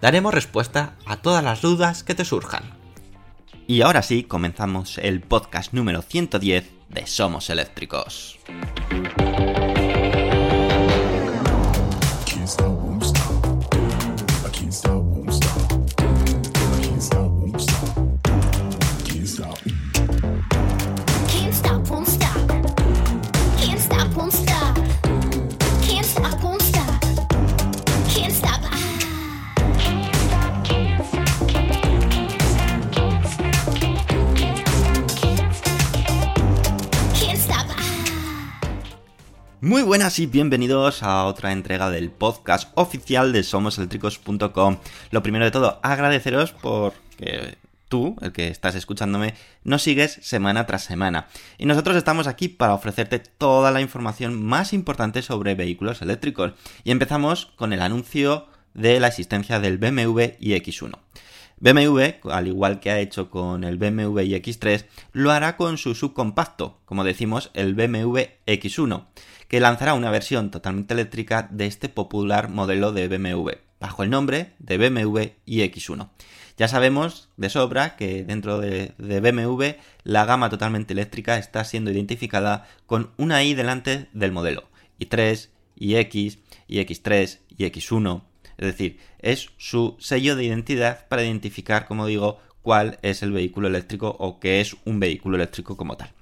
Daremos respuesta a todas las dudas que te surjan. Y ahora sí, comenzamos el podcast número 110 de Somos Eléctricos. Muy buenas y bienvenidos a otra entrega del podcast oficial de somoseléctricos.com. Lo primero de todo, agradeceros por que tú, el que estás escuchándome, nos sigues semana tras semana. Y nosotros estamos aquí para ofrecerte toda la información más importante sobre vehículos eléctricos. Y empezamos con el anuncio de la existencia del BMW iX1. BMW, al igual que ha hecho con el BMW iX3, lo hará con su subcompacto, como decimos, el BMW X1, que lanzará una versión totalmente eléctrica de este popular modelo de BMW, bajo el nombre de BMW iX1. Ya sabemos de sobra que dentro de, BMW la gama totalmente eléctrica está siendo identificada con una i delante del modelo, i3, iX, iX3, iX1, es decir, es su sello de identidad para identificar, como digo, cuál es el vehículo eléctrico o qué es un vehículo eléctrico como tal.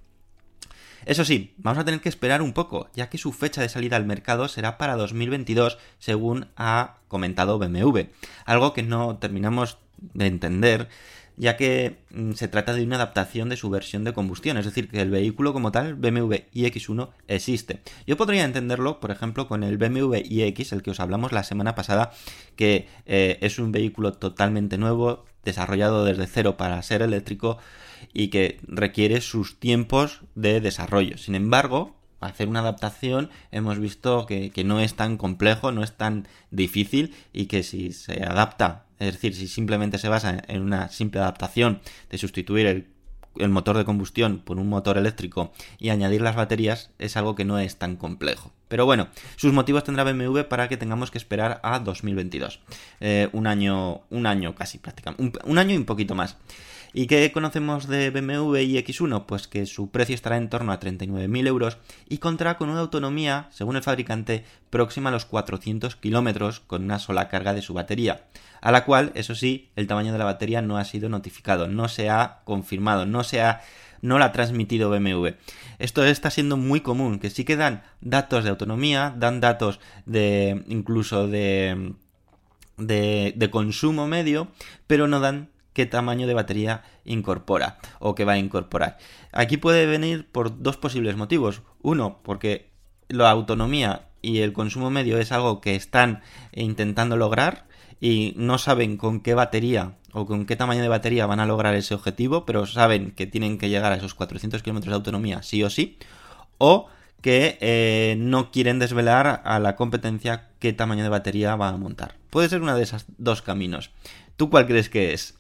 Eso sí, vamos a tener que esperar un poco, ya que su fecha de salida al mercado será para 2022, según ha comentado BMW. Algo que no terminamos de entender, ya que mm, se trata de una adaptación de su versión de combustión, es decir, que el vehículo como tal, BMW iX1, existe. Yo podría entenderlo, por ejemplo, con el BMW iX, el que os hablamos la semana pasada, que eh, es un vehículo totalmente nuevo, desarrollado desde cero para ser eléctrico y que requiere sus tiempos de desarrollo. Sin embargo, hacer una adaptación hemos visto que, que, no es tan complejo, no es tan difícil y que si se adapta, es decir, si simplemente se basa en una simple adaptación de sustituir el, motor de combustión por un motor eléctrico y añadir las baterías, es algo que no es tan complejo. Pero bueno, sus motivos tendrá BMW para que tengamos que esperar a 2022. Eh, un año, un año casi prácticamente, un, un año y un poquito más. ¿Y qué conocemos de BMW y X1? Pues que su precio estará en torno a 39.000 euros y contará con una autonomía, según el fabricante, próxima a los 400 kilómetros con una sola carga de su batería, a la cual, eso sí, el tamaño de la batería no ha sido notificado, no se ha confirmado, no se ha no la ha transmitido BMW. Esto está siendo muy común, que sí que dan datos de autonomía, dan datos de incluso de, de, de consumo medio, pero no dan qué tamaño de batería incorpora o que va a incorporar. Aquí puede venir por dos posibles motivos. Uno, porque la autonomía y el consumo medio es algo que están intentando lograr y no saben con qué batería o con qué tamaño de batería van a lograr ese objetivo, pero saben que tienen que llegar a esos 400 kilómetros de autonomía sí o sí. O que eh, no quieren desvelar a la competencia qué tamaño de batería va a montar. Puede ser uno de esos dos caminos. ¿Tú cuál crees que es?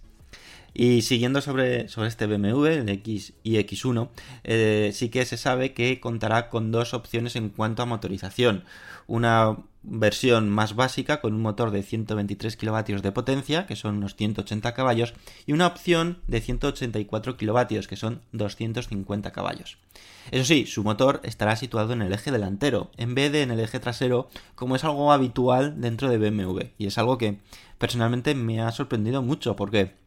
Y siguiendo sobre, sobre este BMW, el X y X1, eh, sí que se sabe que contará con dos opciones en cuanto a motorización. Una versión más básica con un motor de 123 kilovatios de potencia, que son unos 180 caballos, y una opción de 184 kilovatios, que son 250 caballos. Eso sí, su motor estará situado en el eje delantero, en vez de en el eje trasero, como es algo habitual dentro de BMW. Y es algo que personalmente me ha sorprendido mucho, porque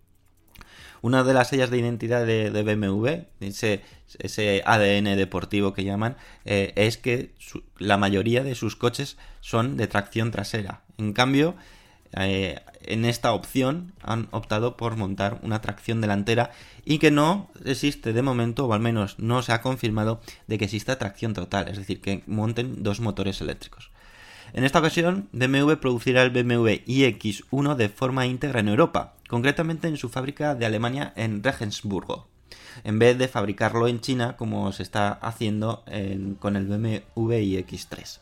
Una de las sellas de identidad de, BMW, ese, ADN deportivo que llaman, eh, es que la mayoría de sus coches son de tracción trasera. En cambio, eh, en esta opción han optado por montar una tracción delantera y que no existe de momento, o al menos no se ha confirmado, de que exista tracción total, es decir, que monten dos motores eléctricos. En esta ocasión, BMW producirá el BMW iX1 de forma íntegra en Europa, concretamente en su fábrica de Alemania en Regensburgo, en vez de fabricarlo en China como se está haciendo en, con el BMW iX3.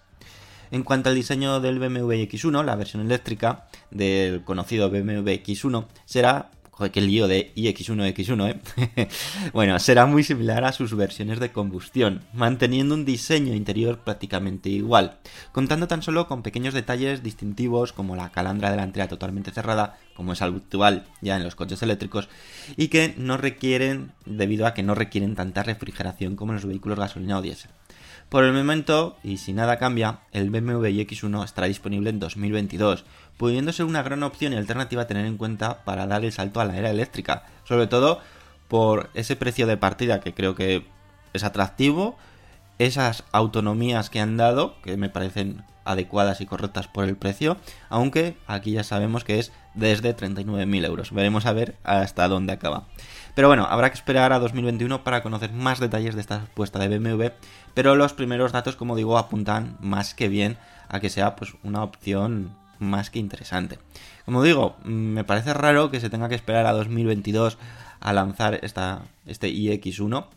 En cuanto al diseño del BMW X1, la versión eléctrica del conocido BMW X1 será Joder, qué lío de iX1, X1, ¿eh? bueno, será muy similar a sus versiones de combustión, manteniendo un diseño interior prácticamente igual, contando tan solo con pequeños detalles distintivos como la calandra delantera totalmente cerrada, como es habitual ya en los coches eléctricos, y que no requieren, debido a que no requieren tanta refrigeración como en los vehículos gasolina o diésel. Por el momento, y si nada cambia, el BMW iX1 estará disponible en 2022, pudiendo ser una gran opción y alternativa a tener en cuenta para dar el salto a la era eléctrica, sobre todo por ese precio de partida que creo que es atractivo, esas autonomías que han dado, que me parecen adecuadas y correctas por el precio, aunque aquí ya sabemos que es desde 39.000 euros. Veremos a ver hasta dónde acaba. Pero bueno, habrá que esperar a 2021 para conocer más detalles de esta apuesta de BMW, pero los primeros datos, como digo, apuntan más que bien a que sea pues una opción más que interesante. Como digo, me parece raro que se tenga que esperar a 2022 a lanzar esta, este iX1,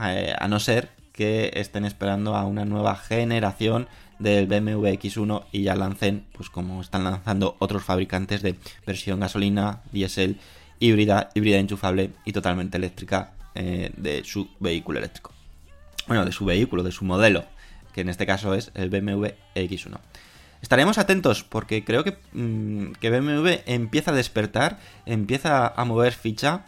eh, a no ser que estén esperando a una nueva generación del BMW X1 y ya lancen, pues como están lanzando otros fabricantes de versión gasolina, diésel, híbrida, híbrida enchufable y totalmente eléctrica eh, de su vehículo eléctrico. Bueno, de su vehículo, de su modelo, que en este caso es el BMW X1. Estaremos atentos porque creo que, mmm, que BMW empieza a despertar, empieza a mover ficha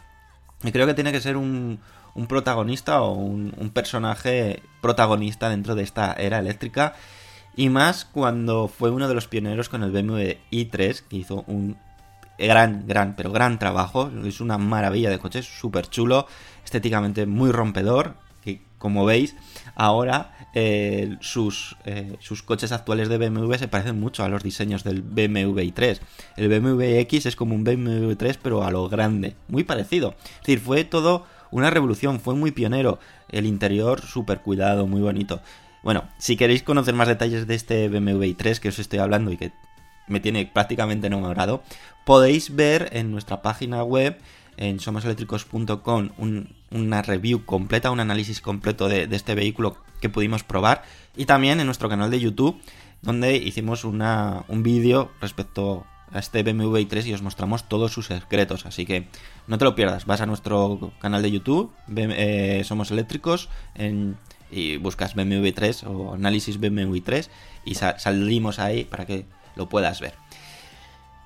y creo que tiene que ser un, un protagonista o un, personaje protagonista dentro de esta era eléctrica. Y más cuando fue uno de los pioneros con el BMW i3, que hizo un gran, gran, pero gran trabajo. Es una maravilla de coche, súper chulo, estéticamente muy rompedor. Que como veis, ahora eh, sus, eh, sus coches actuales de BMW se parecen mucho a los diseños del BMW i3. El BMW X es como un BMW 3, pero a lo grande, muy parecido. Es decir, fue todo una revolución, fue muy pionero. El interior súper cuidado, muy bonito. Bueno, si queréis conocer más detalles de este BMW i3 que os estoy hablando y que me tiene prácticamente enamorado, podéis ver en nuestra página web, en somoseléctricos.com, un, una review completa, un análisis completo de, de, este vehículo que pudimos probar, y también en nuestro canal de YouTube, donde hicimos una, un vídeo respecto a este BMW i3 y os mostramos todos sus secretos, así que no te lo pierdas, vas a nuestro canal de YouTube, eh, Somos Eléctricos, y buscas BMW 3 o análisis BMW 3 y sal, salimos ahí para que lo puedas ver.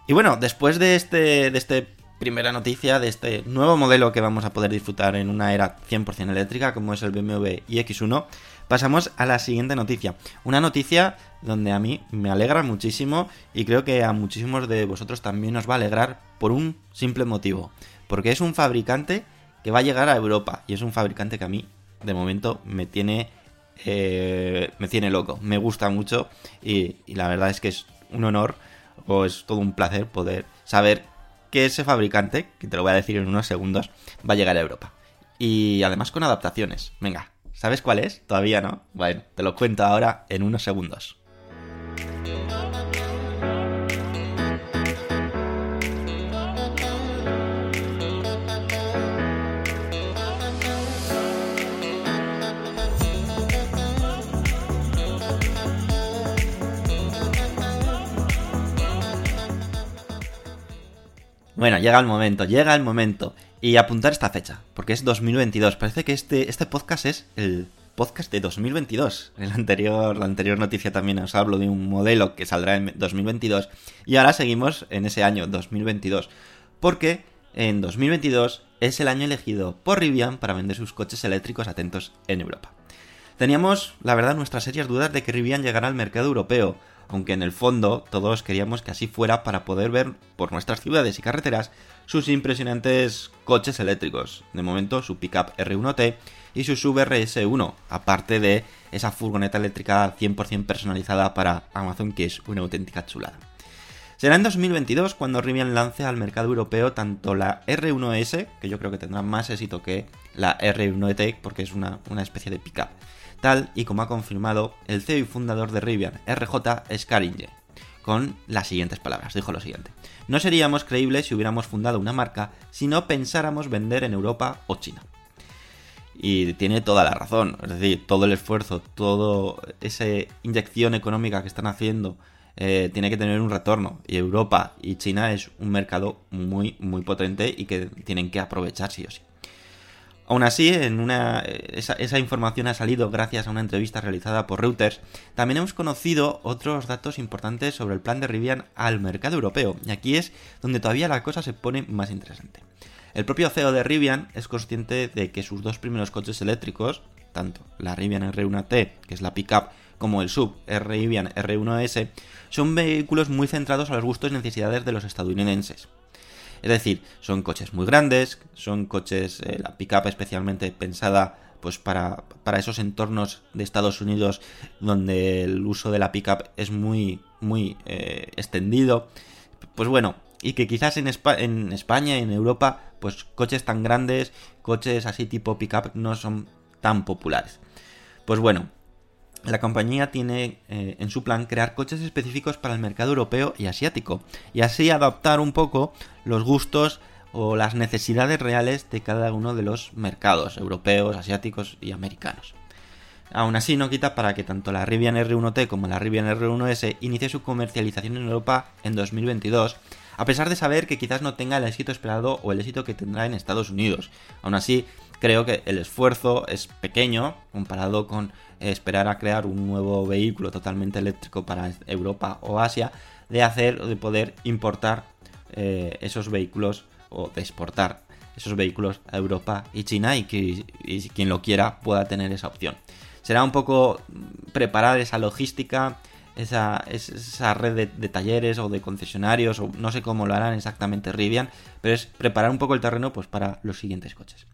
Y bueno, después de este, de este primera noticia, de este nuevo modelo que vamos a poder disfrutar en una era 100% eléctrica, como es el BMW iX1, pasamos a la siguiente noticia. Una noticia donde a mí me alegra muchísimo y creo que a muchísimos de vosotros también os va a alegrar por un simple motivo. Porque es un fabricante que va a llegar a Europa y es un fabricante que a mí, de momento, me tiene... Eh, me tiene loco, me gusta mucho y, y la verdad es que es un honor o es todo un placer poder saber que ese fabricante, que te lo voy a decir en unos segundos, va a llegar a Europa. Y además con adaptaciones. Venga, ¿sabes cuál es? Todavía no. Bueno, te lo cuento ahora en unos segundos. Bueno, llega el momento, llega el momento. Y apuntar esta fecha, porque es 2022. Parece que este, este podcast es el podcast de 2022. En la anterior, la anterior noticia también os hablo de un modelo que saldrá en 2022. Y ahora seguimos en ese año 2022. Porque en 2022 es el año elegido por Rivian para vender sus coches eléctricos atentos en Europa. Teníamos, la verdad, nuestras serias dudas de que Rivian llegara al mercado europeo aunque en el fondo todos queríamos que así fuera para poder ver por nuestras ciudades y carreteras sus impresionantes coches eléctricos. De momento, su pickup R1T y su sub RS1, aparte de esa furgoneta eléctrica 100% personalizada para Amazon, que es una auténtica chulada. Será en 2022 cuando Rivian lance al mercado europeo tanto la R1S, que yo creo que tendrá más éxito que la R1T, porque es una, una especie de pickup, tal y como ha confirmado el CEO y fundador de Rivian, RJ Scaringe, con las siguientes palabras. Dijo lo siguiente: No seríamos creíbles si hubiéramos fundado una marca si no pensáramos vender en Europa o China. Y tiene toda la razón, es decir, todo el esfuerzo, toda esa inyección económica que están haciendo eh, tiene que tener un retorno. Y Europa y China es un mercado muy, muy potente y que tienen que aprovechar sí o sí. Aún así, en una, esa, esa, información ha salido gracias a una entrevista realizada por Reuters. También hemos conocido otros datos importantes sobre el plan de Rivian al mercado europeo. Y aquí es donde todavía la cosa se pone más interesante. El propio CEO de Rivian es consciente de que sus dos primeros coches eléctricos, tanto la Rivian R1T, que es la pickup, como el sub Rivian R1S, son vehículos muy centrados a los gustos y necesidades de los estadounidenses. Es decir, son coches muy grandes, son coches, eh, la pickup especialmente pensada pues para, para, esos entornos de Estados Unidos donde el uso de la pickup es muy, muy eh, extendido. Pues bueno, y que quizás en, Espa en España en Europa, pues coches tan grandes, coches así tipo pickup no son tan populares. Pues bueno, la compañía tiene eh, en su plan crear coches específicos para el mercado europeo y asiático, y así adaptar un poco los gustos o las necesidades reales de cada uno de los mercados europeos, asiáticos y americanos. Aún así no quita para que tanto la Rivian R1T como la Rivian R1S inicie su comercialización en Europa en 2022, a pesar de saber que quizás no tenga el éxito esperado o el éxito que tendrá en Estados Unidos. Aún así, creo que el esfuerzo es pequeño comparado con esperar a crear un nuevo vehículo totalmente eléctrico para Europa o Asia, de hacer o de poder importar eh, esos vehículos o de exportar esos vehículos a Europa y China y que quien lo quiera pueda tener esa opción. Será un poco preparar esa logística, esa, red de, de, talleres o de concesionarios, o no sé cómo lo harán exactamente Rivian, pero es preparar un poco el terreno pues, para los siguientes coches.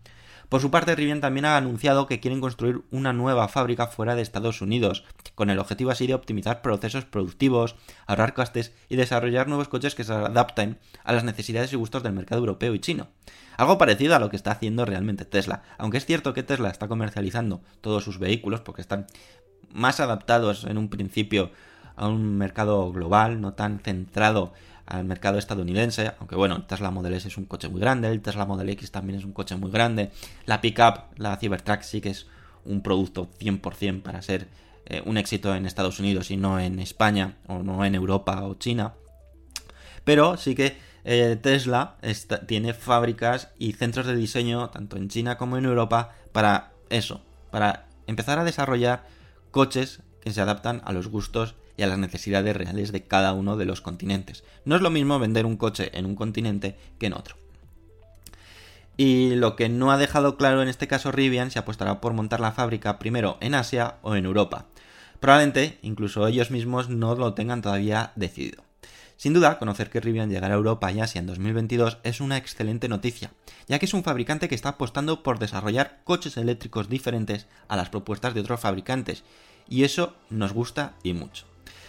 Por su parte, Rivian también ha anunciado que quieren construir una nueva fábrica fuera de Estados Unidos, con el objetivo así de optimizar procesos productivos, ahorrar costes y desarrollar nuevos coches que se adapten a las necesidades y gustos del mercado europeo y chino. Algo parecido a lo que está haciendo realmente Tesla, aunque es cierto que Tesla está comercializando todos sus vehículos porque están más adaptados en un principio a un mercado global, no tan centrado al mercado estadounidense, aunque bueno, el Tesla Model S es un coche muy grande, el Tesla Model X también es un coche muy grande, la pickup, la Cybertruck sí que es un producto 100% para ser eh, un éxito en Estados Unidos y no en España o no en Europa o China, pero sí que eh, Tesla tiene fábricas y centros de diseño tanto en China como en Europa para eso, para empezar a desarrollar coches que se adaptan a los gustos y a las necesidades reales de cada uno de los continentes. No es lo mismo vender un coche en un continente que en otro. Y lo que no ha dejado claro en este caso Rivian se apostará por montar la fábrica primero en Asia o en Europa. Probablemente incluso ellos mismos no lo tengan todavía decidido. Sin duda, conocer que Rivian llegará a Europa y Asia en 2022 es una excelente noticia, ya que es un fabricante que está apostando por desarrollar coches eléctricos diferentes a las propuestas de otros fabricantes, y eso nos gusta y mucho.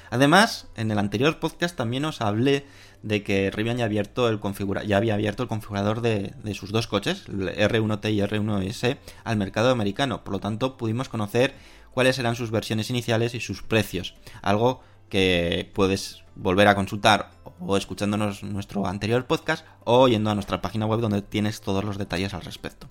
Además, en el anterior podcast también os hablé de que Rivian ya, abierto el ya había abierto el configurador de, sus dos coches, el R1T y R1S, al mercado americano. Por lo tanto, pudimos conocer cuáles eran sus versiones iniciales y sus precios. Algo que puedes volver a consultar o escuchándonos nuestro anterior podcast o yendo a nuestra página web donde tienes todos los detalles al respecto.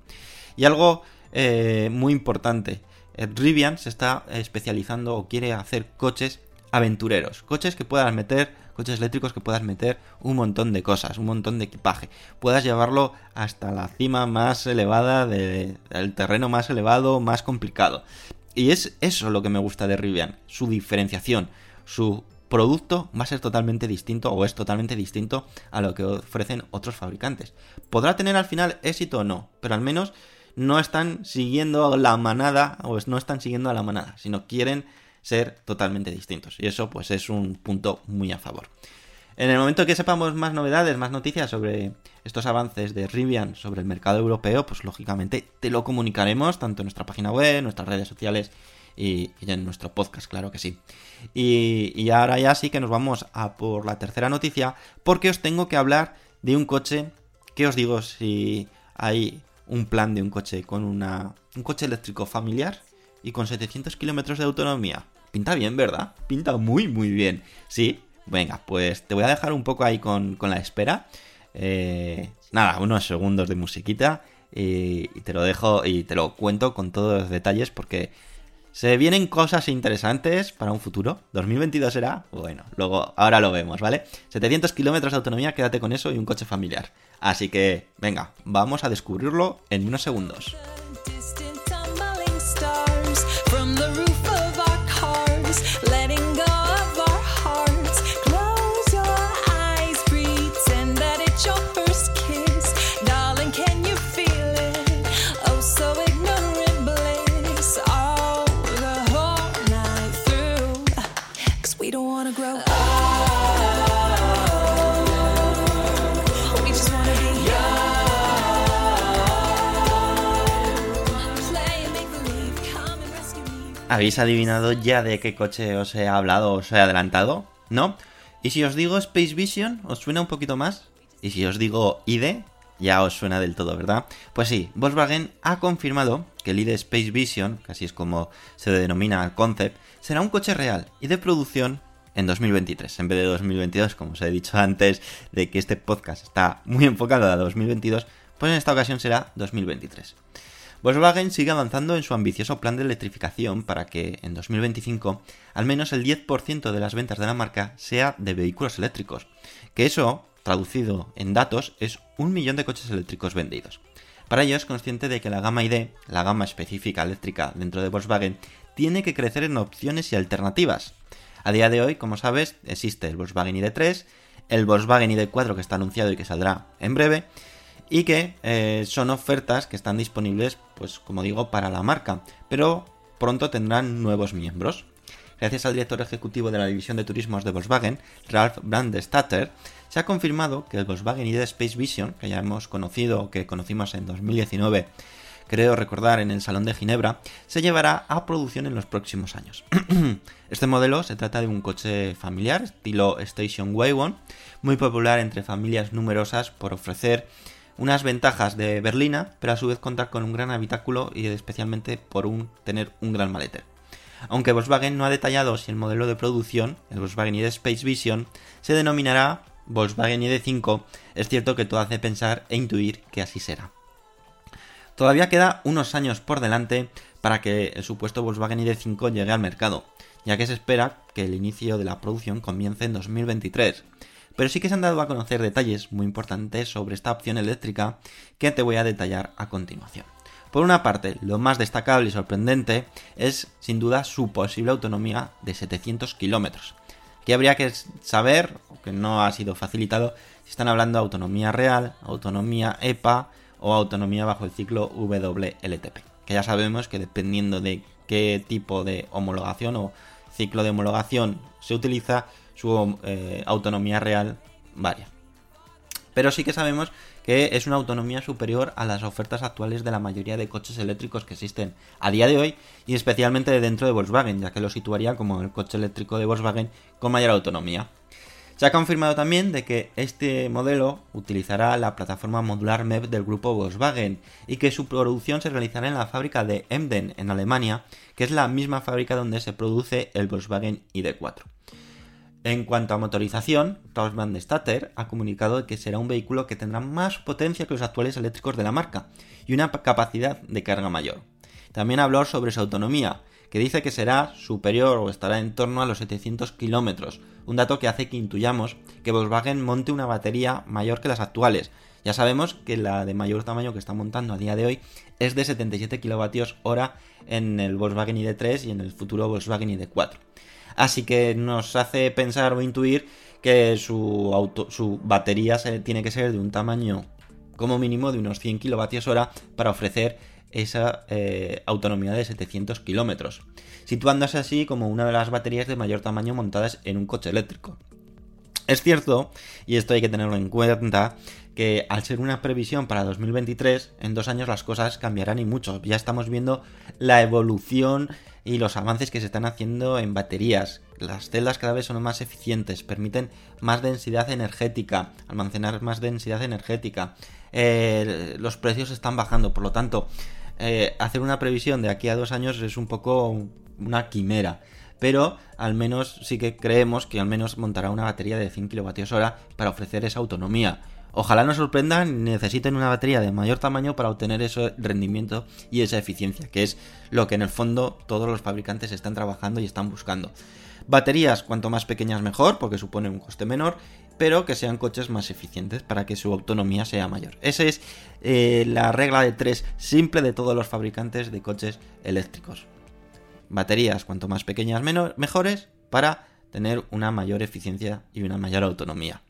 Y algo eh, muy importante, Rivian se está especializando o quiere hacer coches aventureros, coches que puedas meter, coches eléctricos que puedas meter un montón de cosas, un montón de equipaje, puedas llevarlo hasta la cima más elevada del terreno más elevado, más complicado. Y es eso lo que me gusta de Rivian, su diferenciación, su producto va a ser totalmente distinto o es totalmente distinto a lo que ofrecen otros fabricantes. Podrá tener al final éxito o no, pero al menos no están siguiendo la manada o no están siguiendo a la manada, sino quieren ser totalmente distintos. Y eso pues es un punto muy a favor. En el momento que sepamos más novedades, más noticias sobre estos avances de Rivian sobre el mercado europeo, pues lógicamente te lo comunicaremos tanto en nuestra página web, en nuestras redes sociales y, en nuestro podcast, claro que sí. Y, ahora ya sí que nos vamos a por la tercera noticia, porque os tengo que hablar de un coche. ¿Qué os digo si hay un plan de un coche con un coche eléctrico familiar y con 700 kilómetros de autonomía? Pinta bien, ¿verdad? Pinta muy, muy bien. Sí, venga, pues te voy a dejar un poco ahí con, con la espera. Eh, nada, unos segundos de musiquita y, y te lo dejo y te lo cuento con todos los detalles porque se vienen cosas interesantes para un futuro. ¿2022 será? Bueno, luego, ahora lo vemos, ¿vale? 700 kilómetros de autonomía, quédate con eso y un coche familiar. Así que, venga, vamos a descubrirlo en unos segundos. ¿Habéis adivinado ya de qué coche os he hablado os he adelantado? ¿No? ¿Y si os digo Space Vision, os suena un poquito más? ¿Y si os digo ID, ya os suena del todo, ¿verdad? Pues sí, Volkswagen ha confirmado que el ID Space Vision, que así es como se denomina el concept, será un coche real y de producción en 2023, en vez de 2022, como os he dicho antes, de que este podcast está muy enfocado a 2022, pues en esta ocasión será 2023. Volkswagen sigue avanzando en su ambicioso plan de electrificación para que en 2025 al menos el 10% de las ventas de la marca sea de vehículos eléctricos, que eso, traducido en datos, es un millón de coches eléctricos vendidos. Para ello es consciente de que la gama ID, la gama específica eléctrica dentro de Volkswagen, tiene que crecer en opciones y alternativas. A día de hoy, como sabes, existe el Volkswagen ID3, el Volkswagen ID4 que está anunciado y que saldrá en breve, y que eh, son ofertas que están disponibles, pues como digo, para la marca, pero pronto tendrán nuevos miembros. Gracias al director ejecutivo de la división de turismos de Volkswagen, Ralf Brandestatter, se ha confirmado que el Volkswagen ID Space Vision, que ya hemos conocido, que conocimos en 2019, creo recordar en el Salón de Ginebra, se llevará a producción en los próximos años. este modelo se trata de un coche familiar, estilo Station Wagon, muy popular entre familias numerosas por ofrecer unas ventajas de berlina, pero a su vez contar con un gran habitáculo y especialmente por un, tener un gran maletero. Aunque Volkswagen no ha detallado si el modelo de producción, el Volkswagen ID Space Vision, se denominará Volkswagen ID5, es cierto que todo hace pensar e intuir que así será. Todavía queda unos años por delante para que el supuesto Volkswagen ID5 llegue al mercado, ya que se espera que el inicio de la producción comience en 2023. Pero sí que se han dado a conocer detalles muy importantes sobre esta opción eléctrica que te voy a detallar a continuación. Por una parte, lo más destacable y sorprendente es sin duda su posible autonomía de 700 kilómetros. Aquí habría que saber, que no ha sido facilitado, si están hablando de autonomía real, autonomía EPA o autonomía bajo el ciclo WLTP. Que ya sabemos que dependiendo de qué tipo de homologación o ciclo de homologación se utiliza, su eh, autonomía real varía. Pero sí que sabemos que es una autonomía superior a las ofertas actuales de la mayoría de coches eléctricos que existen a día de hoy y especialmente dentro de Volkswagen, ya que lo situaría como el coche eléctrico de Volkswagen con mayor autonomía. Se ha confirmado también de que este modelo utilizará la plataforma modular MEP del grupo Volkswagen y que su producción se realizará en la fábrica de Emden en Alemania, que es la misma fábrica donde se produce el Volkswagen ID4. En cuanto a motorización, der Statter ha comunicado que será un vehículo que tendrá más potencia que los actuales eléctricos de la marca y una capacidad de carga mayor. También habló sobre su autonomía, que dice que será superior o estará en torno a los 700 kilómetros, un dato que hace que intuyamos que Volkswagen monte una batería mayor que las actuales. Ya sabemos que la de mayor tamaño que está montando a día de hoy es de 77 kWh en el Volkswagen ID3 y en el futuro Volkswagen ID4. Así que nos hace pensar o intuir que su, auto, su batería tiene que ser de un tamaño como mínimo de unos 100 kWh para ofrecer esa eh, autonomía de 700 kilómetros, situándose así como una de las baterías de mayor tamaño montadas en un coche eléctrico. Es cierto, y esto hay que tenerlo en cuenta, que al ser una previsión para 2023, en dos años las cosas cambiarán y mucho. Ya estamos viendo la evolución y los avances que se están haciendo en baterías. Las celdas cada vez son más eficientes, permiten más densidad energética, almacenar más densidad energética. Eh, los precios están bajando, por lo tanto, eh, hacer una previsión de aquí a dos años es un poco una quimera pero al menos sí que creemos que al menos montará una batería de 100 kWh para ofrecer esa autonomía. Ojalá nos sorprendan necesiten una batería de mayor tamaño para obtener ese rendimiento y esa eficiencia, que es lo que en el fondo todos los fabricantes están trabajando y están buscando. Baterías cuanto más pequeñas mejor, porque supone un coste menor, pero que sean coches más eficientes para que su autonomía sea mayor. Esa es eh, la regla de tres simple de todos los fabricantes de coches eléctricos baterías cuanto más pequeñas mejores para tener una mayor eficiencia y una mayor autonomía.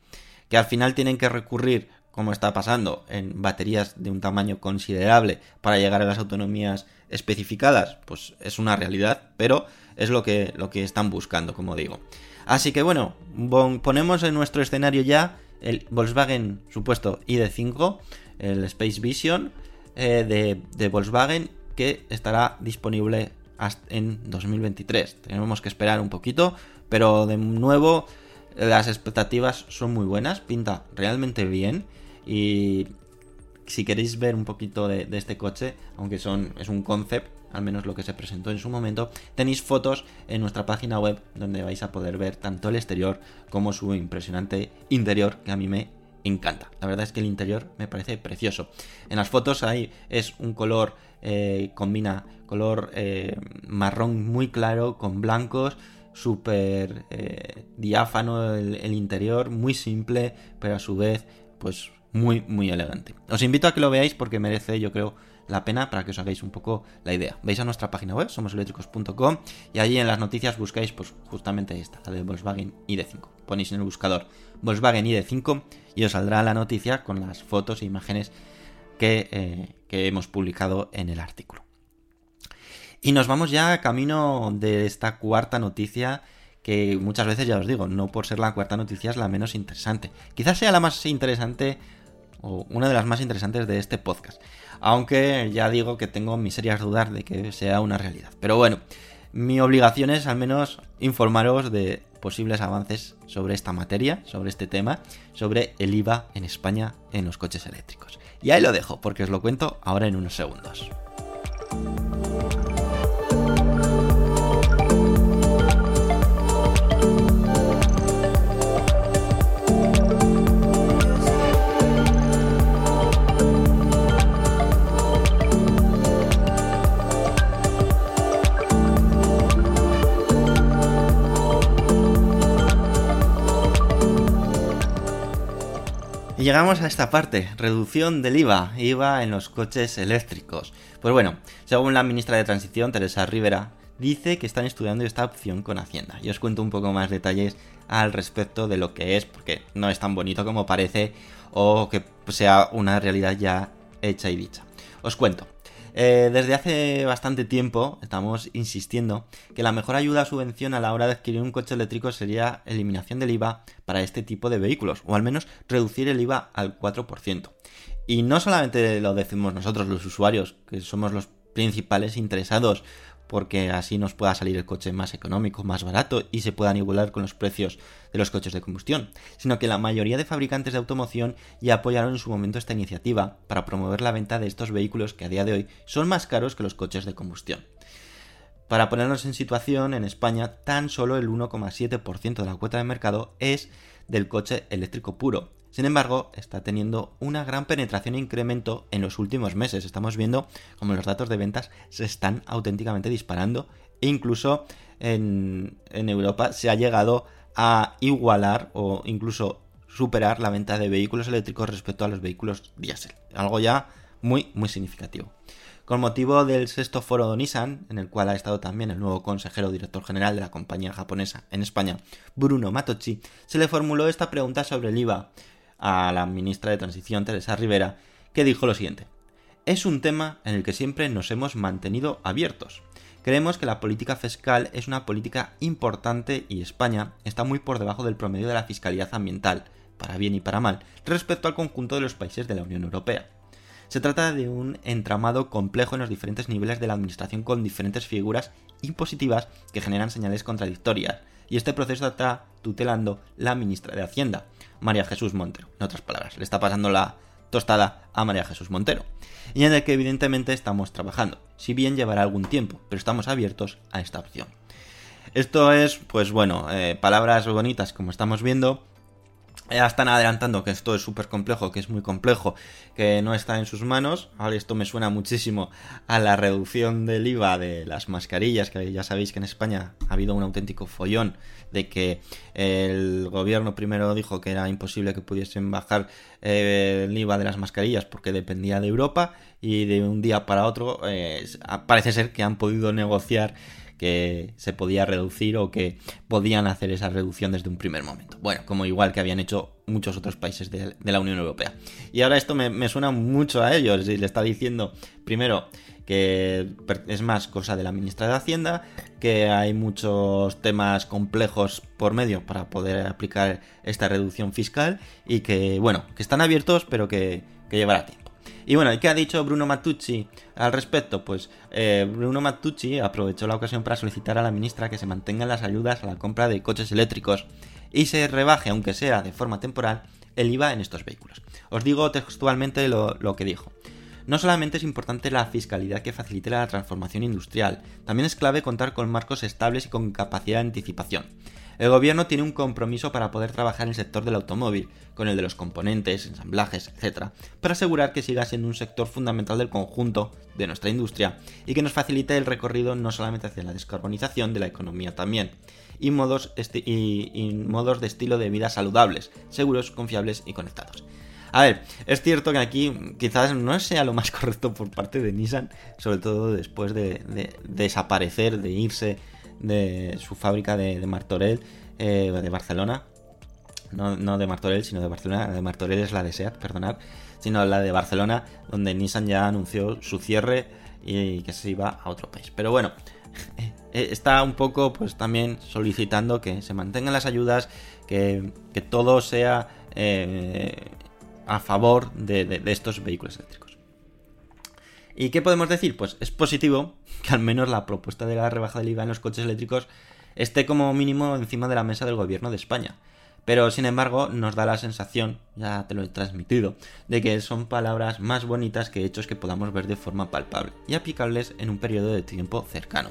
Que al final tienen que recurrir, como está pasando, en baterías de un tamaño considerable para llegar a las autonomías especificadas, pues es una realidad, pero es lo que, lo que están buscando, como digo. Así que bueno, ponemos en nuestro escenario ya el Volkswagen supuesto ID5, el Space Vision eh, de, de Volkswagen, que estará disponible en 2023. Tenemos que esperar un poquito, pero de nuevo las expectativas son muy buenas, pinta realmente bien y si queréis ver un poquito de, este coche, aunque son, es un concept, al menos lo que se presentó en su momento, tenéis fotos en nuestra página web donde vais a poder ver tanto el exterior como su impresionante interior que a mí me encanta. La verdad es que el interior me parece precioso. En las fotos ahí es un color, eh, combina color eh, marrón muy claro con blancos, súper eh, diáfano el, interior, muy simple, pero a su vez, pues muy, muy elegante. Os invito a que lo veáis porque merece, yo creo, la pena para que os hagáis un poco la idea. Veis a nuestra página web, somoseléctricos.com, y allí en las noticias buscáis, pues justamente esta, la de Volkswagen ID5. Ponéis en el buscador Volkswagen ID5 y os saldrá la noticia con las fotos e imágenes que, eh, que hemos publicado en el artículo. Y nos vamos ya camino de esta cuarta noticia que muchas veces ya os digo, no por ser la cuarta noticia es la menos interesante. Quizás sea la más interesante o una de las más interesantes de este podcast. Aunque ya digo que tengo mis serias dudas de que sea una realidad. Pero bueno, mi obligación es al menos informaros de posibles avances sobre esta materia, sobre este tema, sobre el IVA en España en los coches eléctricos. Y ahí lo dejo, porque os lo cuento ahora en unos segundos. Llegamos a esta parte, reducción del IVA, IVA en los coches eléctricos. Pues bueno, según la ministra de Transición, Teresa Rivera, dice que están estudiando esta opción con Hacienda. Y os cuento un poco más detalles al respecto de lo que es, porque no es tan bonito como parece o que sea una realidad ya hecha y dicha. Os cuento. Eh, desde hace bastante tiempo estamos insistiendo que la mejor ayuda a subvención a la hora de adquirir un coche eléctrico sería eliminación del IVA para este tipo de vehículos, o al menos reducir el IVA al 4%. Y no solamente lo decimos nosotros los usuarios, que somos los principales interesados porque así nos pueda salir el coche más económico, más barato y se puedan igualar con los precios de los coches de combustión, sino que la mayoría de fabricantes de automoción ya apoyaron en su momento esta iniciativa para promover la venta de estos vehículos que a día de hoy son más caros que los coches de combustión. Para ponernos en situación, en España tan solo el 1,7% de la cuota de mercado es del coche eléctrico puro, sin embargo, está teniendo una gran penetración e incremento en los últimos meses. Estamos viendo como los datos de ventas se están auténticamente disparando e incluso en, Europa se ha llegado a igualar o incluso superar la venta de vehículos eléctricos respecto a los vehículos diésel. Algo ya muy, muy significativo. Con motivo del sexto foro de Nissan, en el cual ha estado también el nuevo consejero director general de la compañía japonesa en España, Bruno Matochi, se le formuló esta pregunta sobre el IVA, a la ministra de Transición, Teresa Rivera, que dijo lo siguiente. Es un tema en el que siempre nos hemos mantenido abiertos. Creemos que la política fiscal es una política importante y España está muy por debajo del promedio de la fiscalidad ambiental, para bien y para mal, respecto al conjunto de los países de la Unión Europea. Se trata de un entramado complejo en los diferentes niveles de la administración con diferentes figuras impositivas que generan señales contradictorias, y este proceso está tutelando la ministra de Hacienda, María Jesús Montero. En otras palabras, le está pasando la tostada a María Jesús Montero, y en el que evidentemente estamos trabajando, si bien llevará algún tiempo, pero estamos abiertos a esta opción. Esto es, pues bueno, eh, palabras bonitas como estamos viendo, ya están adelantando que esto es súper complejo, que es muy complejo, que no está en sus manos. Ahora esto me suena muchísimo a la reducción del IVA de las mascarillas, que ya sabéis que en España ha habido un auténtico follón de que el gobierno primero dijo que era imposible que pudiesen bajar eh, el IVA de las mascarillas porque dependía de Europa y de un día para otro eh, parece ser que han podido negociar que se podía reducir o que podían hacer esa reducción desde un primer momento. Bueno, como igual que habían hecho muchos otros países de, la Unión Europea. Y ahora esto me, me, suena mucho a ellos y le está diciendo, primero, que es más cosa de la ministra de Hacienda, que hay muchos temas complejos por medio para poder aplicar esta reducción fiscal y que, bueno, que están abiertos pero que, que llevará tiempo. Y bueno, ¿qué ha dicho Bruno Matucci al respecto? Pues eh, Bruno Matucci aprovechó la ocasión para solicitar a la ministra que se mantengan las ayudas a la compra de coches eléctricos y se rebaje, aunque sea de forma temporal, el IVA en estos vehículos. Os digo textualmente lo, lo que dijo. No solamente es importante la fiscalidad que facilite la transformación industrial, también es clave contar con marcos estables y con capacidad de anticipación. El gobierno tiene un compromiso para poder trabajar en el sector del automóvil, con el de los componentes, ensamblajes, etc., para asegurar que siga siendo un sector fundamental del conjunto de nuestra industria y que nos facilite el recorrido no solamente hacia la descarbonización de la economía también, y modos, de estilo de vida saludables, seguros, confiables y conectados. A ver, es cierto que aquí quizás no sea lo más correcto por parte de Nissan, sobre todo después de, de, de desaparecer, de irse de su fábrica de, Martorell, eh, de Barcelona. No, no, de Martorell, sino de Barcelona. La de Martorell es la de SEAT, perdonad. Sino la de Barcelona, donde Nissan ya anunció su cierre y que se iba a otro país. Pero bueno, está un poco pues también solicitando que se mantengan las ayudas, que, que todo sea eh, a favor de, de, de estos vehículos eléctricos. ¿Y qué podemos decir? Pues es positivo que al menos la propuesta de la rebaja del IVA en los coches eléctricos esté como mínimo encima de la mesa del gobierno de España. Pero sin embargo nos da la sensación, ya te lo he transmitido, de que son palabras más bonitas que hechos que podamos ver de forma palpable y aplicables en un periodo de tiempo cercano.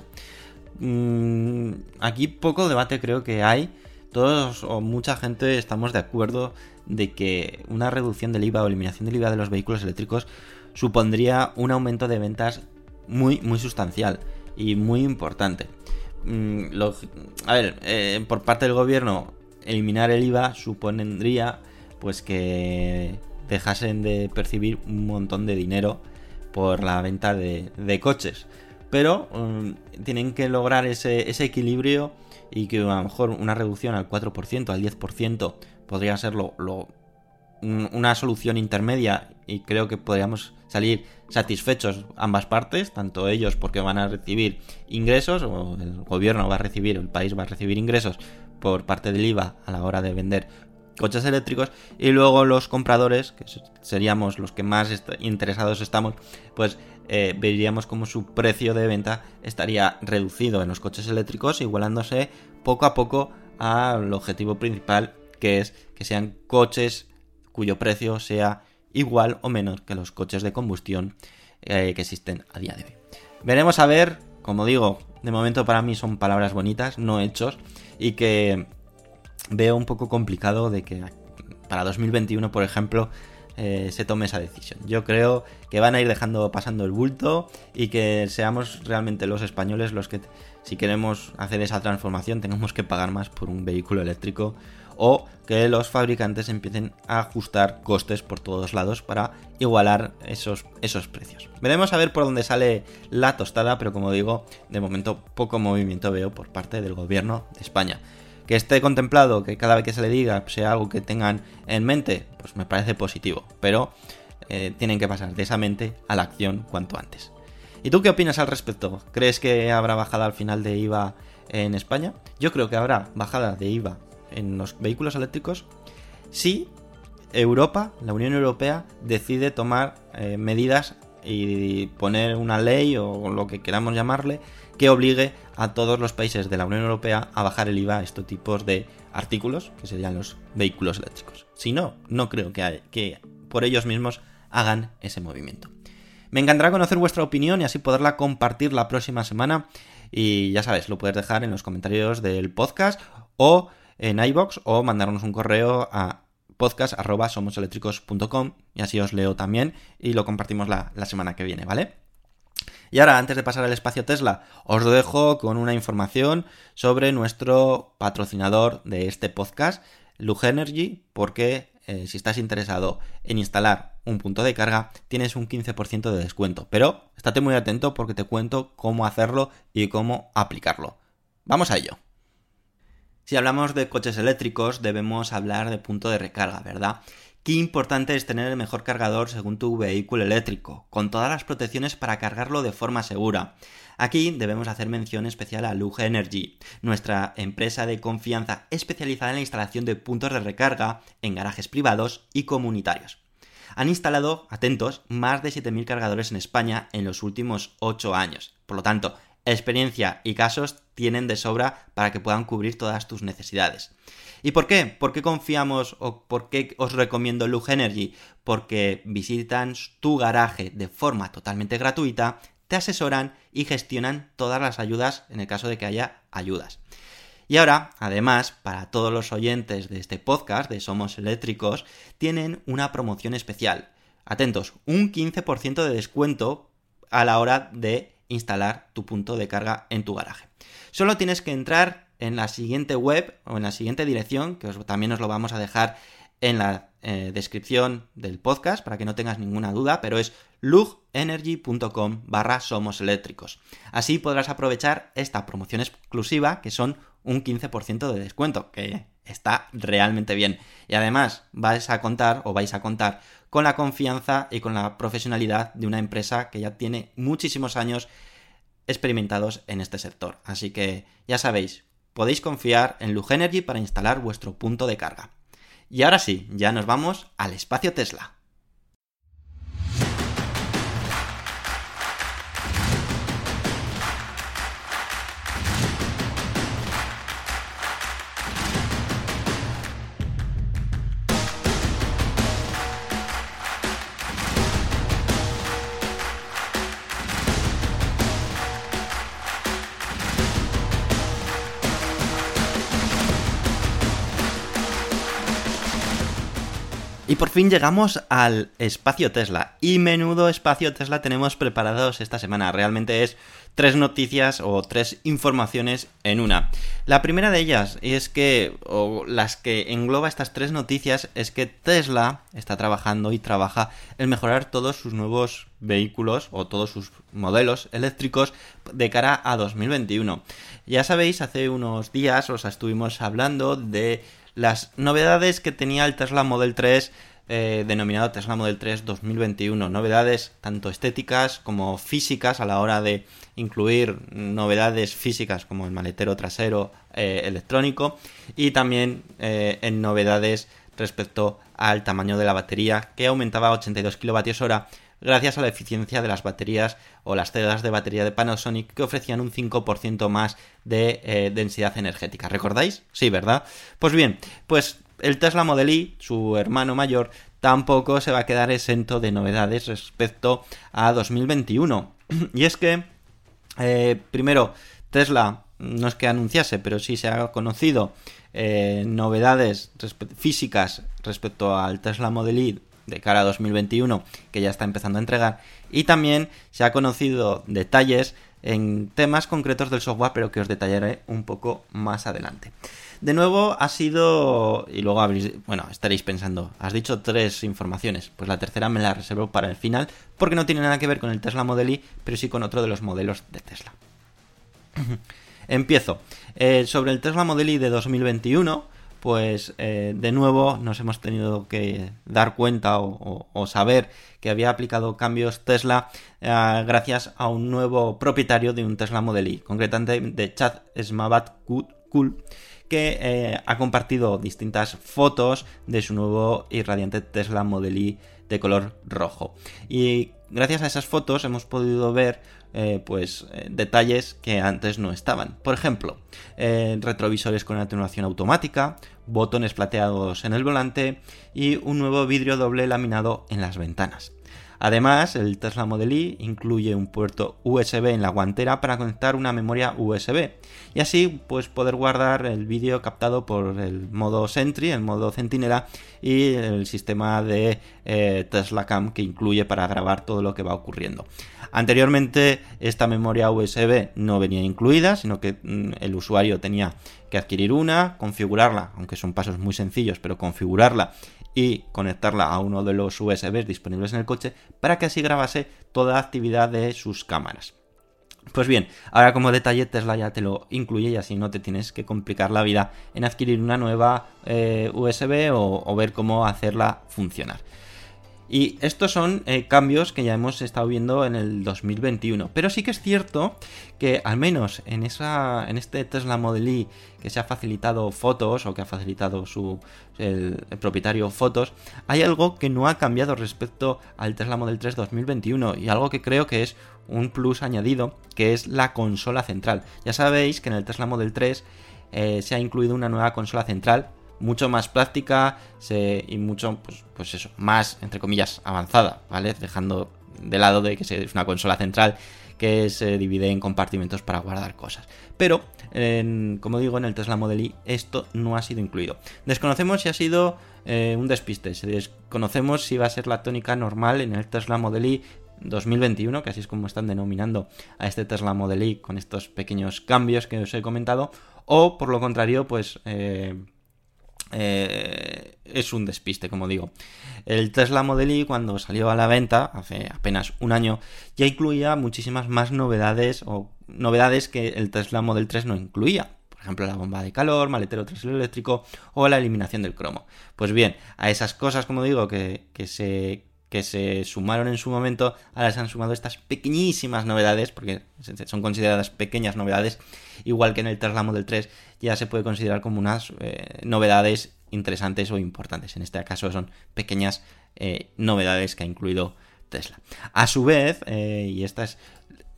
Mm, aquí poco debate creo que hay. Todos o mucha gente estamos de acuerdo de que una reducción del IVA o eliminación del IVA de los vehículos eléctricos supondría un aumento de ventas muy, muy sustancial y muy importante. Mm, a ver, eh, por parte del gobierno, eliminar el IVA supondría pues que dejasen de percibir un montón de dinero por la venta de, coches. Pero um, tienen que lograr ese, equilibrio y que a lo mejor una reducción al 4%, al 10% podría ser una solución intermedia y creo que podríamos salir satisfechos ambas partes, tanto ellos porque van a recibir ingresos, o el gobierno va a recibir, el país va a recibir ingresos por parte del IVA a la hora de vender coches eléctricos. Y luego los compradores, que seríamos los que más interesados estamos, pues eh, veríamos como su precio de venta estaría reducido en los coches eléctricos, igualándose poco a poco al objetivo principal, que es que sean coches cuyo precio sea igual o menor que los coches de combustión eh, que existen a día de hoy. Veremos a ver, como digo, de momento para mí son palabras bonitas, no hechos, y que veo un poco complicado de que para 2021, por ejemplo, eh, se tome esa decisión. Yo creo que van a ir dejando pasando el bulto y que seamos realmente los españoles los que, si queremos hacer esa transformación, tengamos que pagar más por un vehículo eléctrico o que los fabricantes empiecen a ajustar costes por todos lados para igualar esos, esos precios. Veremos a ver por dónde sale la tostada, pero como digo, de momento poco movimiento veo por parte del gobierno de España. Que esté contemplado, que cada vez que se le diga sea algo que tengan en mente, pues me parece positivo, pero eh, tienen que pasar de esa mente a la acción cuanto antes. ¿Y tú qué opinas al respecto? ¿Crees que habrá bajada al final de IVA en España? Yo creo que habrá bajada de IVA en los vehículos eléctricos si Europa, la Unión Europea, decide tomar eh, medidas y poner una ley o lo que queramos llamarle que obligue a todos los países de la Unión Europea a bajar el IVA a estos tipos de artículos, que serían los vehículos eléctricos. Si no, no creo que, que por ellos mismos hagan ese movimiento. Me encantará conocer vuestra opinión y así poderla compartir la próxima semana. Y ya sabes, lo puedes dejar en los comentarios del podcast o en iBox o mandarnos un correo a podcast.somoseléctricos.com y así os leo también y lo compartimos la, la semana que viene, ¿vale? Y ahora, antes de pasar al espacio Tesla, os dejo con una información sobre nuestro patrocinador de este podcast, Lug Energy, porque eh, si estás interesado en instalar un punto de carga, tienes un 15% de descuento. Pero estate muy atento porque te cuento cómo hacerlo y cómo aplicarlo. Vamos a ello. Si hablamos de coches eléctricos, debemos hablar de punto de recarga, ¿verdad? Qué importante es tener el mejor cargador según tu vehículo eléctrico, con todas las protecciones para cargarlo de forma segura. Aquí debemos hacer mención especial a Lug Energy, nuestra empresa de confianza especializada en la instalación de puntos de recarga en garajes privados y comunitarios. Han instalado, atentos, más de 7.000 cargadores en España en los últimos 8 años. Por lo tanto, experiencia y casos tienen de sobra para que puedan cubrir todas tus necesidades. ¿Y por qué? ¿Por qué confiamos o por qué os recomiendo Lug Energy? Porque visitan tu garaje de forma totalmente gratuita, te asesoran y gestionan todas las ayudas en el caso de que haya ayudas. Y ahora, además, para todos los oyentes de este podcast de Somos Eléctricos, tienen una promoción especial. Atentos, un 15% de descuento a la hora de instalar tu punto de carga en tu garaje. Solo tienes que entrar en la siguiente web o en la siguiente dirección, que también os lo vamos a dejar en la eh, descripción del podcast para que no tengas ninguna duda, pero es lugenergy.com barra somos eléctricos. Así podrás aprovechar esta promoción exclusiva que son un 15% de descuento, que está realmente bien. Y además vais a contar o vais a contar con la confianza y con la profesionalidad de una empresa que ya tiene muchísimos años experimentados en este sector. Así que ya sabéis, podéis confiar en Lug Energy para instalar vuestro punto de carga. Y ahora sí, ya nos vamos al espacio Tesla. Por fin llegamos al espacio Tesla. Y menudo espacio Tesla tenemos preparados esta semana. Realmente es tres noticias o tres informaciones en una. La primera de ellas es que, o las que engloba estas tres noticias, es que Tesla está trabajando y trabaja en mejorar todos sus nuevos vehículos o todos sus modelos eléctricos de cara a 2021. Ya sabéis, hace unos días os estuvimos hablando de las novedades que tenía el Tesla Model 3 eh, denominado Tesla Model 3 2021. Novedades tanto estéticas como físicas a la hora de incluir novedades físicas como el maletero trasero eh, electrónico y también eh, en novedades respecto al tamaño de la batería que aumentaba a 82 kWh gracias a la eficiencia de las baterías o las celdas de batería de Panasonic que ofrecían un 5% más de densidad energética. ¿Recordáis? Sí, ¿verdad? Pues bien, pues el Tesla Model Y, su hermano mayor, tampoco se va a quedar exento de novedades respecto a 2021. Y es que, eh, primero, Tesla no es que anunciase, pero sí se ha conocido eh, novedades físicas respecto al Tesla Model Y de cara a 2021 que ya está empezando a entregar y también se ha conocido detalles en temas concretos del software pero que os detallaré un poco más adelante. De nuevo ha sido y luego habréis, bueno, estaréis pensando, has dicho tres informaciones, pues la tercera me la reservo para el final porque no tiene nada que ver con el Tesla Model Y, pero sí con otro de los modelos de Tesla. Empiezo. Eh, sobre el Tesla Model Y de 2021, pues eh, de nuevo nos hemos tenido que dar cuenta o, saber que había aplicado cambios Tesla eh, gracias a un nuevo propietario de un Tesla Model Y, concretamente de Chad Smabat Kul, que eh, ha compartido distintas fotos de su nuevo y radiante Tesla Model Y de color rojo. Y gracias a esas fotos hemos podido ver eh, pues eh, detalles que antes no estaban. Por ejemplo, retrovisores con atenuación automática, botones plateados en el volante y un nuevo vidrio doble laminado en las ventanas. Además, el Tesla Model Y incluye un puerto USB en la guantera para conectar una memoria USB y así pues poder guardar el vídeo captado por el modo Sentry, el modo Centinela y el sistema de eh, Tesla Cam que incluye para grabar todo lo que va ocurriendo. Anteriormente esta memoria USB no venía incluida, sino que mm, el usuario tenía que adquirir una, configurarla, aunque son pasos muy sencillos, pero configurarla y conectarla a uno de los USBs disponibles en el coche para que así grabase toda la actividad de sus cámaras. Pues bien, ahora como detalle Tesla ya te lo incluye y así no te tienes que complicar la vida en adquirir una nueva eh, USB o, o ver cómo hacerla funcionar. Y estos son eh, cambios que ya hemos estado viendo en el 2021. Pero sí que es cierto que al menos en, esa, en este Tesla Model Y que se ha facilitado fotos o que ha facilitado su, el, propietario fotos, hay algo que no ha cambiado respecto al Tesla Model 3 2021 y algo que creo que es un plus añadido, que es la consola central. Ya sabéis que en el Tesla Model 3 eh, se ha incluido una nueva consola central mucho más práctica y mucho, pues, pues eso, más, entre comillas, avanzada, ¿vale? Dejando de lado de que es una consola central que se divide en compartimentos para guardar cosas. Pero, como digo, en el Tesla Model Y esto no ha sido incluido. Desconocemos si ha sido eh, un despiste, desconocemos si va a ser la tónica normal en el Tesla Model Y 2021, que así es como están denominando a este Tesla Model Y con estos pequeños cambios que os he comentado, o por lo contrario, pues... eh, eh, es un despiste, como digo. El Tesla Model Y cuando salió a la venta, hace apenas un año, ya incluía muchísimas más novedades o novedades que el Tesla Model 3 no incluía. Por ejemplo, la bomba de calor, maletero trasero eléctrico o la eliminación del cromo. Pues bien, a esas cosas, como digo, que, que se que se sumaron en su momento, ahora se han sumado estas pequeñísimas novedades, porque son consideradas pequeñas novedades, igual que en el Tesla Model 3 ya se puede considerar como unas eh, novedades interesantes o importantes. En este caso son pequeñas eh, novedades que ha incluido Tesla. A su vez, eh, y esta es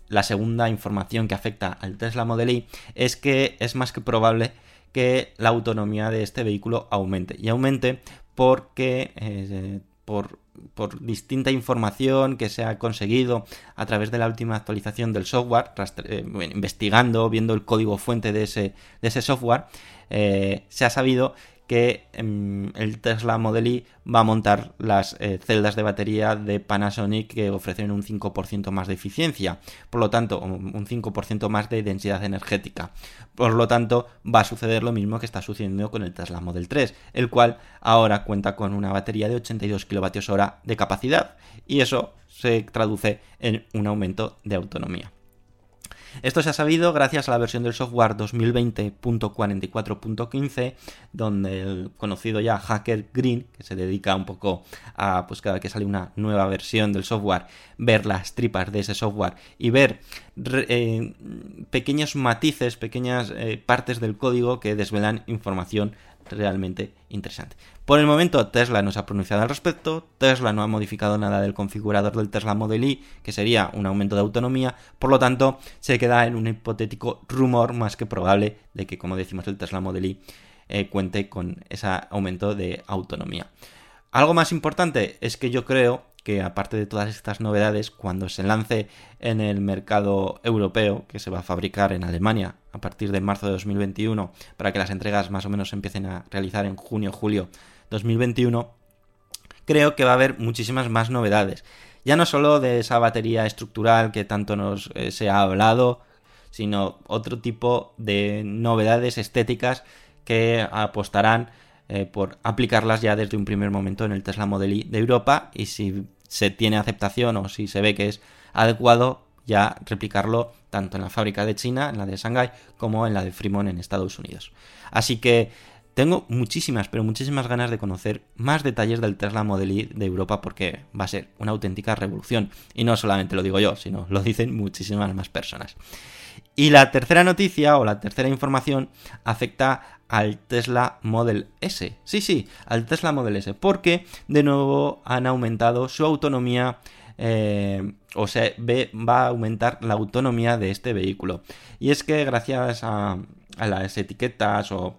la segunda información que afecta al Tesla Model Y, es que es más que probable que la autonomía de este vehículo aumente. Y aumente porque por, por, distinta información que se ha conseguido a través de la última actualización del software, eh, investigando, viendo el código fuente de ese, de ese software, eh, se ha sabido que eh, el Tesla Model Y va a montar las eh, celdas de batería de Panasonic que ofrecen un 5% más de eficiencia, por lo tanto, un 5% más de densidad energética. Por lo tanto, va a suceder lo mismo que está sucediendo con el Tesla Model 3, el cual ahora cuenta con una batería de 82 kWh de capacidad, y eso se traduce en un aumento de autonomía. Esto se ha sabido gracias a la versión del software 2020.44.15, donde el conocido ya hacker Green, que se dedica un poco a, pues cada que sale una nueva versión del software, ver las tripas de ese software y ver eh, pequeños matices, pequeñas eh, partes del código que desvelan información realmente interesante. Por el momento Tesla no se ha pronunciado al respecto, Tesla no ha modificado nada del configurador del Tesla Model Y, que sería un aumento de autonomía, por lo tanto se queda en un hipotético rumor más que probable de que, como decimos, el Tesla Model Y eh, cuente con ese aumento de autonomía. Algo más importante es que yo creo que aparte de todas estas novedades, cuando se lance en el mercado europeo, que se va a fabricar en Alemania a partir de marzo de 2021, para que las entregas más o menos se empiecen a realizar en junio-julio 2021, creo que va a haber muchísimas más novedades. Ya no solo de esa batería estructural que tanto nos eh, se ha hablado, sino otro tipo de novedades estéticas que apostarán eh, por aplicarlas ya desde un primer momento en el Tesla Model Y de Europa y si se tiene aceptación o si se ve que es adecuado ya replicarlo tanto en la fábrica de China, en la de Shanghai, como en la de Fremont en Estados Unidos. Así que Tengo muchísimas, pero muchísimas ganas de conocer más detalles del Tesla Model Y de Europa porque va a ser una auténtica revolución. Y no solamente lo digo yo, sino lo dicen muchísimas más personas. Y la tercera noticia o la tercera información afecta al Tesla Model S. Sí, sí, al Tesla Model S. Porque de nuevo han aumentado su autonomía. eh, o sea, va a aumentar la autonomía de este vehículo. Y es que gracias a, las etiquetas o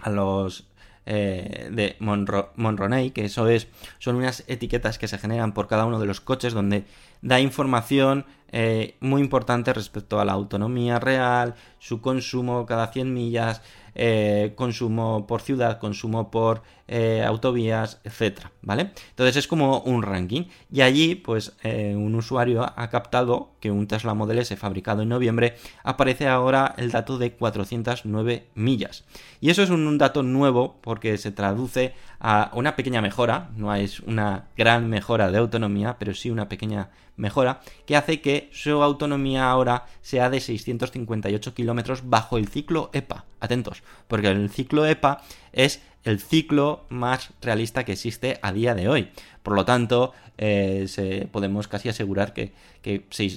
a los eh, de Monro- Monroney, que eso es, son unas etiquetas que se generan por cada uno de los coches donde da información eh, muy importante respecto a la autonomía real, su consumo cada 100 millas, eh, consumo por ciudad, consumo por eh, autovías, etcétera, ¿vale? Entonces es como un ranking. Y allí pues un usuario ha captado que un Tesla Model S fabricado en noviembre aparece ahora el dato de 409 millas. Y eso es un, un dato nuevo porque se traduce a una pequeña mejora, no es una gran mejora de autonomía, pero sí una pequeña mejora que hace que su autonomía ahora sea de 658 kilómetros bajo el ciclo EPA. Atentos, porque el ciclo EPA es el ciclo más realista que existe a día de hoy. Por lo tanto, eh, se- podemos casi asegurar que,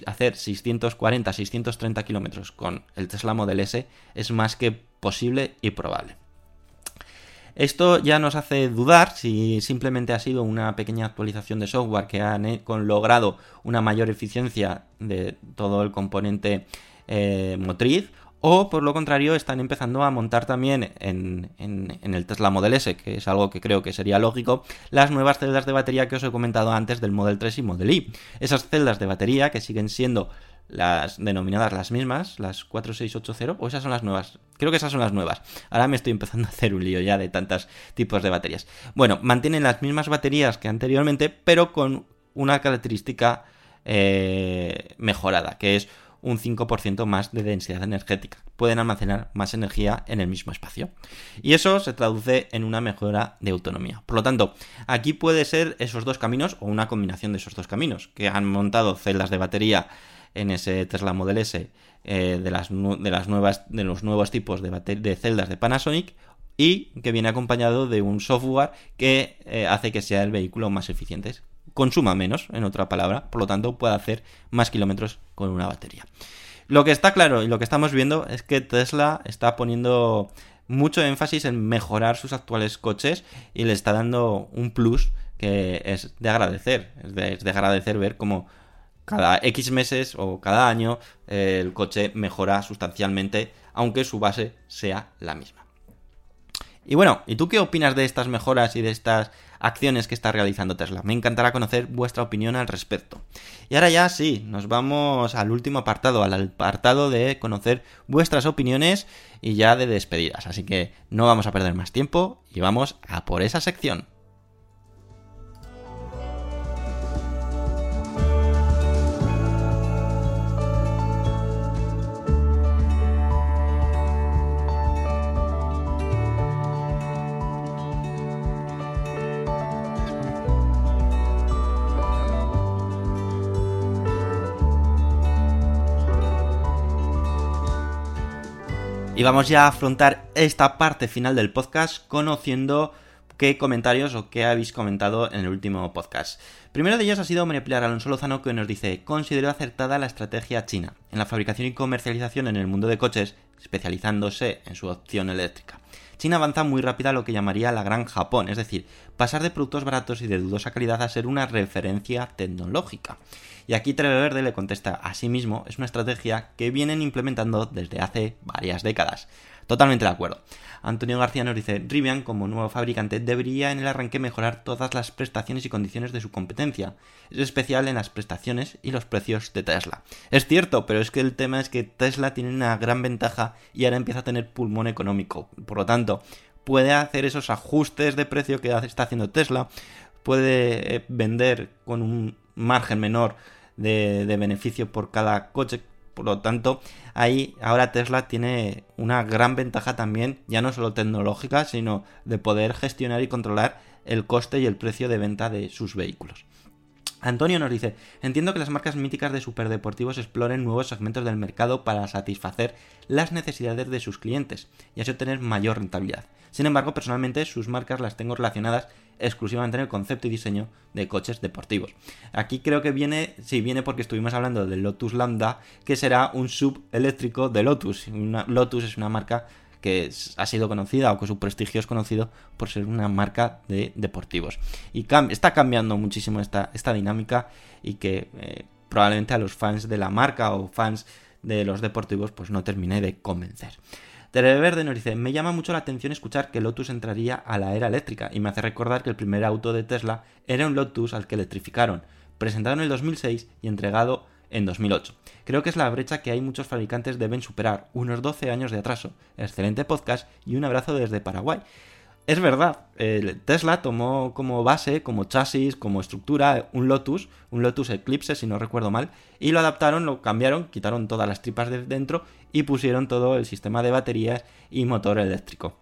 hacer 640, 630 kilómetros con el Tesla Model S es más que posible y probable. Esto ya nos hace dudar si simplemente ha sido una pequeña actualización de software que han eh, logrado una mayor eficiencia de todo el componente eh, motriz o por lo contrario están empezando a montar también en, en- en el Tesla Model S, que es algo que creo que sería lógico, las nuevas celdas de batería que os he comentado antes del Model 3 y Model Y. Esas celdas de batería que siguen siendo las denominadas las mismas, las 4680, o esas son las nuevas. Creo que esas son las nuevas. Ahora me estoy empezando a hacer un lío ya de tantos tipos de baterías. Bueno, mantienen las mismas baterías que anteriormente, pero con una característica eh, mejorada, que es un 5% más de densidad energética. Pueden almacenar más energía en el mismo espacio. Y eso se traduce en una mejora de autonomía. Por lo tanto, aquí puede ser esos dos caminos o una combinación de esos dos caminos, que han montado celdas de batería en ese Tesla Model S eh, de, las, de, las nuevas, de los nuevos tipos de celdas de Panasonic y que viene acompañado de un software que eh, hace que sea el vehículo más eficiente. Consuma menos, en otra palabra, por lo tanto puede hacer más kilómetros con una batería. Lo que está claro y lo que estamos viendo es que Tesla está poniendo mucho énfasis en mejorar sus actuales coches y le está dando un plus que es de agradecer. Es de, es de agradecer ver cómo cada X meses o cada año eh, el coche mejora sustancialmente, aunque su base sea la misma. Y bueno, ¿y tú qué opinas de estas mejoras y de estas acciones que está realizando Tesla? Me encantará conocer vuestra opinión al respecto. Y ahora ya sí, nos vamos al último apartado, al apartado de conocer vuestras opiniones y ya de despedidas. Así que no vamos a perder más tiempo y vamos a por esa sección. Y vamos ya a afrontar esta parte final del podcast conociendo qué comentarios o qué habéis comentado en el último podcast. Primero de ellos ha sido Pilar Alonso Lozano que nos dice, considero acertada la estrategia china en la fabricación y comercialización en el mundo de coches, especializándose en su opción eléctrica. China avanza muy rápida a lo que llamaría la Gran Japón, es decir, pasar de productos baratos y de dudosa calidad a ser una referencia tecnológica. Y aquí Verde le contesta, asimismo, es una estrategia que vienen implementando desde hace varias décadas. Totalmente de acuerdo. Antonio García nos dice, Rivian como nuevo fabricante debería en el arranque mejorar todas las prestaciones y condiciones de su competencia, es especial en las prestaciones y los precios de Tesla. Es cierto, pero es que el tema es que Tesla tiene una gran ventaja y ahora empieza a tener pulmón económico. Por lo tanto, puede hacer esos ajustes de precio que está haciendo Tesla, puede eh, vender con un margen menor de, de beneficio por cada coche. Por lo tanto, ahí ahora Tesla tiene una gran ventaja también, ya no solo tecnológica, sino de poder gestionar y controlar el coste y el precio de venta de sus vehículos. Antonio nos dice, entiendo que las marcas míticas de superdeportivos exploren nuevos segmentos del mercado para satisfacer las necesidades de sus clientes y así obtener mayor rentabilidad. Sin embargo, personalmente sus marcas las tengo relacionadas exclusivamente en el concepto y diseño de coches deportivos. Aquí creo que viene, sí, viene porque estuvimos hablando del Lotus Lambda, que será un sub eléctrico de Lotus. Lotus es una marca que ha sido conocida o que su prestigio es conocido por ser una marca de deportivos. Y está cambiando muchísimo esta, esta dinámica y que eh, probablemente a los fans de la marca o fans de los deportivos pues no termine de convencer. Tereverde nos dice, me llama mucho la atención escuchar que Lotus entraría a la era eléctrica y me hace recordar que el primer auto de Tesla era un Lotus al que electrificaron, presentado en el 2006 y entregado en 2008. Creo que es la brecha que hay muchos fabricantes deben superar, unos 12 años de atraso. Excelente podcast y un abrazo desde Paraguay. Es verdad, Tesla tomó como base, como chasis, como estructura un Lotus, un Lotus Eclipse si no recuerdo mal, y lo adaptaron, lo cambiaron, quitaron todas las tripas de dentro y pusieron todo el sistema de baterías y motor eléctrico.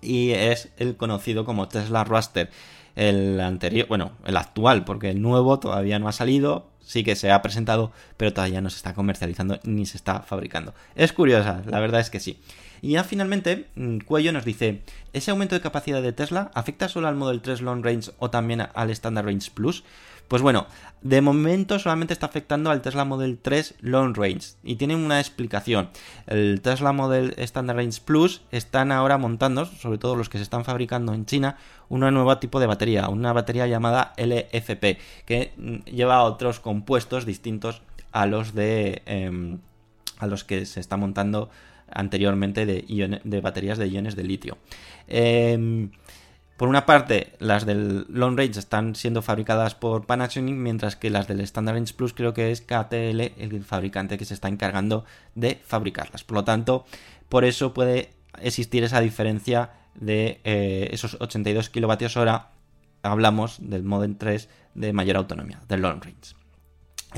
Y es el conocido como Tesla Roadster. El anterior, bueno, el actual, porque el nuevo todavía no ha salido, sí que se ha presentado, pero todavía no se está comercializando ni se está fabricando. Es curiosa, la verdad es que sí. Y ya finalmente, mm, Cuello nos dice, ¿ese aumento de capacidad de Tesla afecta solo al Model 3 Long Range o también al Standard Range Plus? Pues bueno, de momento solamente está afectando al Tesla Model 3 Long Range y tiene una explicación. El Tesla Model Standard Range Plus están ahora montando, sobre todo los que se están fabricando en China, un nuevo tipo de batería, una batería llamada LFP, que mm, lleva otros compuestos distintos a los de em, a los que se está montando anteriormente de, baterías de iones de litio. Em, por una parte, las del Long Range están siendo fabricadas por Panasonic, mientras que las del Standard Range Plus creo que es KTL el fabricante que se está encargando de fabricarlas. Por lo tanto, por eso puede existir esa diferencia de eh, esos 82 kilovatios hora. Hablamos del Model 3 de mayor autonomía, del Long Range.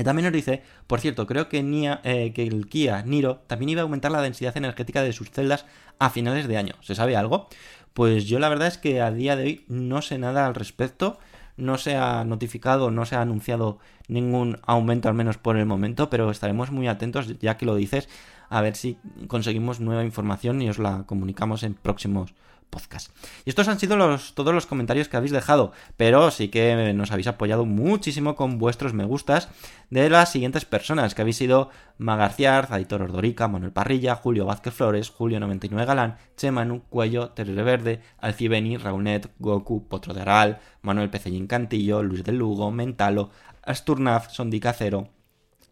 También nos dice, por cierto, creo eh, que el Kia Niro también iba a aumentar la densidad energética de sus celdas a finales de año. ¿Se sabe algo? Pues yo la verdad es que a día de hoy no sé nada al respecto. No se ha notificado, no se ha anunciado ningún aumento, al menos por el momento, pero estaremos muy atentos, ya que lo dices, a ver si conseguimos nueva información y os la comunicamos en próximos podcast. Y estos han sido los, todos los comentarios que habéis dejado, pero sí que nos habéis apoyado muchísimo con vuestros me gustas de las siguientes personas, que habéis sido Magarciar, Aitor Ordorica, Manuel Parrilla, Julio Vázquez Flores, Julio99 Galán, Chemanu, Cuello, Terere Verde, Alcibeni, Raunet, Goku, Potro de Aral, Manuel Pecellín Cantillo, Luis del Lugo, Mentalo, Asturnaf, Sondi Cacero,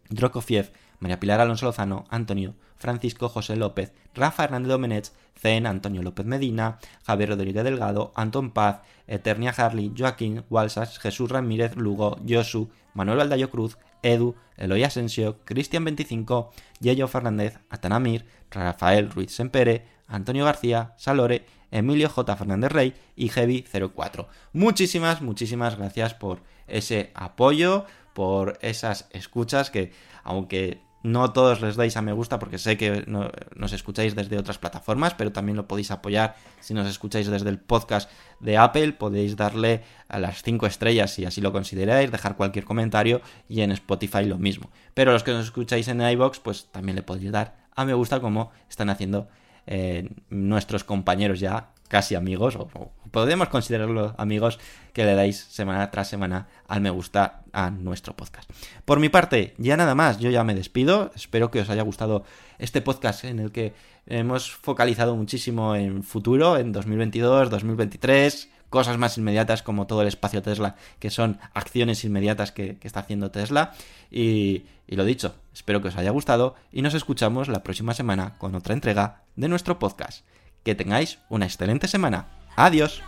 Drokofiev, María Pilar Alonso Lozano, Antonio, Francisco José López, Rafa Hernández Domenech, Zen, Antonio López Medina, Javier Rodríguez Delgado, Anton Paz, Eternia Harley, Joaquín, Walsas, Jesús Ramírez Lugo, Josu, Manuel Valdayo Cruz, Edu, Eloy Asensio, Cristian 25, Yello Fernández, Atanamir, Rafael Ruiz Sempere, Antonio García, Salore, Emilio J. Fernández Rey y Heavy04. Muchísimas, muchísimas gracias por ese apoyo, por esas escuchas que, aunque no todos les dais a me gusta porque sé que no- nos escucháis desde otras plataformas, pero también lo podéis apoyar si nos escucháis desde el podcast de Apple. Podéis darle a las 5 estrellas si así lo consideráis, dejar cualquier comentario y en Spotify lo mismo. Pero los que nos escucháis en iBox, pues también le podéis dar a me gusta como están haciendo eh, nuestros compañeros ya casi amigos, o, o podemos considerarlo amigos, que le dais semana tras semana al me gusta a nuestro podcast. Por mi parte, ya nada más, yo ya me despido, espero que os haya gustado este podcast en el que hemos focalizado muchísimo en futuro, en 2022, 2023, cosas más inmediatas como todo el espacio Tesla, que son acciones inmediatas que, que está haciendo Tesla. Y, y lo dicho, espero que os haya gustado y nos escuchamos la próxima semana con otra entrega de nuestro podcast. Que tengáis una excelente semana. Adiós.